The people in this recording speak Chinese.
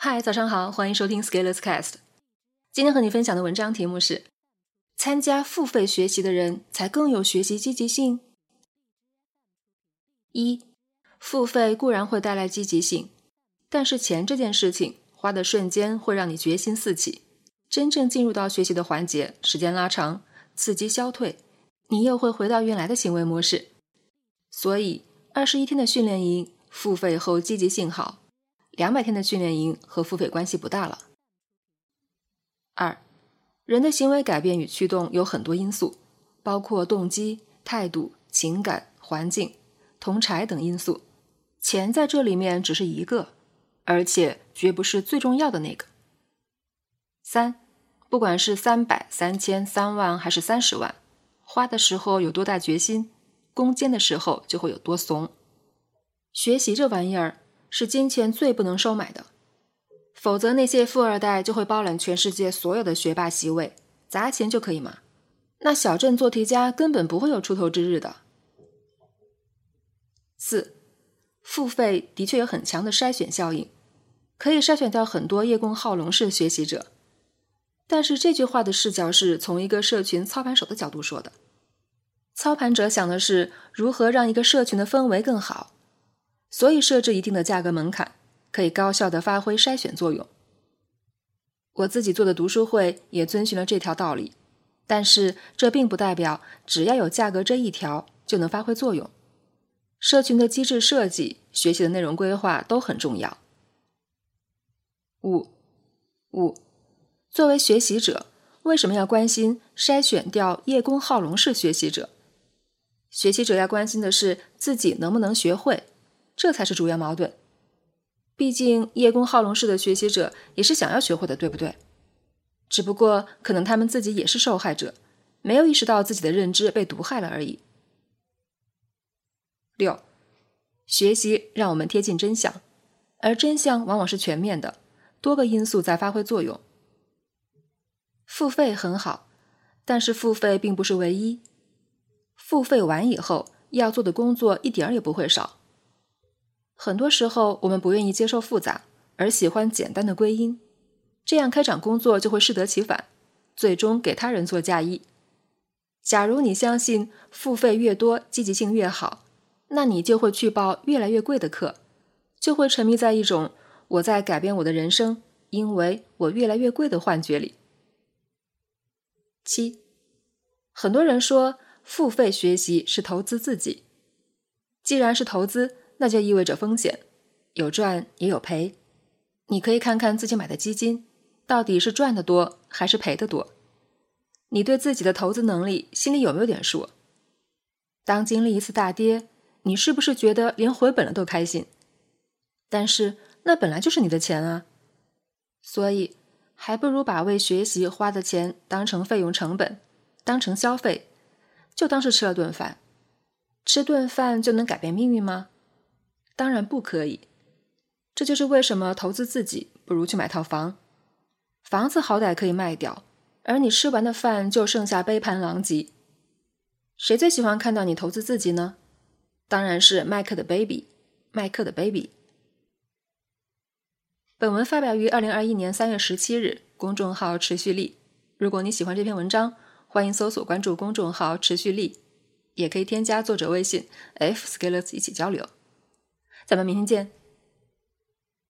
嗨，早上好，欢迎收听 Scalers Cast。今天和你分享的文章题目是：参加付费学习的人才更有学习积极性。一，付费固然会带来积极性，但是钱这件事情花的瞬间会让你决心四起，真正进入到学习的环节，时间拉长，刺激消退，你又会回到原来的行为模式。所以，二十一天的训练营付费后积极性好。两百天的训练营和付费关系不大了。二，人的行为改变与驱动有很多因素，包括动机、态度、情感、环境、同柴等因素。钱在这里面只是一个，而且绝不是最重要的那个。三，不管是三百、三千、三万还是三十万，花的时候有多大决心，攻坚的时候就会有多怂。学习这玩意儿。是金钱最不能收买的，否则那些富二代就会包揽全世界所有的学霸席位，砸钱就可以吗？那小镇做题家根本不会有出头之日的。四，付费的确有很强的筛选效应，可以筛选掉很多叶公好龙式学习者。但是这句话的视角是从一个社群操盘手的角度说的，操盘者想的是如何让一个社群的氛围更好。所以设置一定的价格门槛，可以高效的发挥筛选作用。我自己做的读书会也遵循了这条道理，但是这并不代表只要有价格这一条就能发挥作用。社群的机制设计、学习的内容规划都很重要。五五，作为学习者，为什么要关心筛选掉叶公好龙式学习者？学习者要关心的是自己能不能学会。这才是主要矛盾。毕竟叶公好龙式的学习者也是想要学会的，对不对？只不过可能他们自己也是受害者，没有意识到自己的认知被毒害了而已。六，学习让我们贴近真相，而真相往往是全面的，多个因素在发挥作用。付费很好，但是付费并不是唯一。付费完以后要做的工作一点儿也不会少。很多时候，我们不愿意接受复杂，而喜欢简单的归因，这样开展工作就会适得其反，最终给他人做嫁衣。假如你相信付费越多，积极性越好，那你就会去报越来越贵的课，就会沉迷在一种我在改变我的人生，因为我越来越贵的幻觉里。七，很多人说付费学习是投资自己，既然是投资。那就意味着风险，有赚也有赔。你可以看看自己买的基金，到底是赚的多还是赔的多。你对自己的投资能力心里有没有点数？当经历一次大跌，你是不是觉得连回本了都开心？但是那本来就是你的钱啊，所以还不如把为学习花的钱当成费用成本，当成消费，就当是吃了顿饭。吃顿饭就能改变命运吗？当然不可以，这就是为什么投资自己不如去买套房。房子好歹可以卖掉，而你吃完的饭就剩下杯盘狼藉。谁最喜欢看到你投资自己呢？当然是麦克的 baby，麦克的 baby。本文发表于二零二一年三月十七日，公众号持续力。如果你喜欢这篇文章，欢迎搜索关注公众号持续力，也可以添加作者微信 f scalers 一起交流。咱们明天见。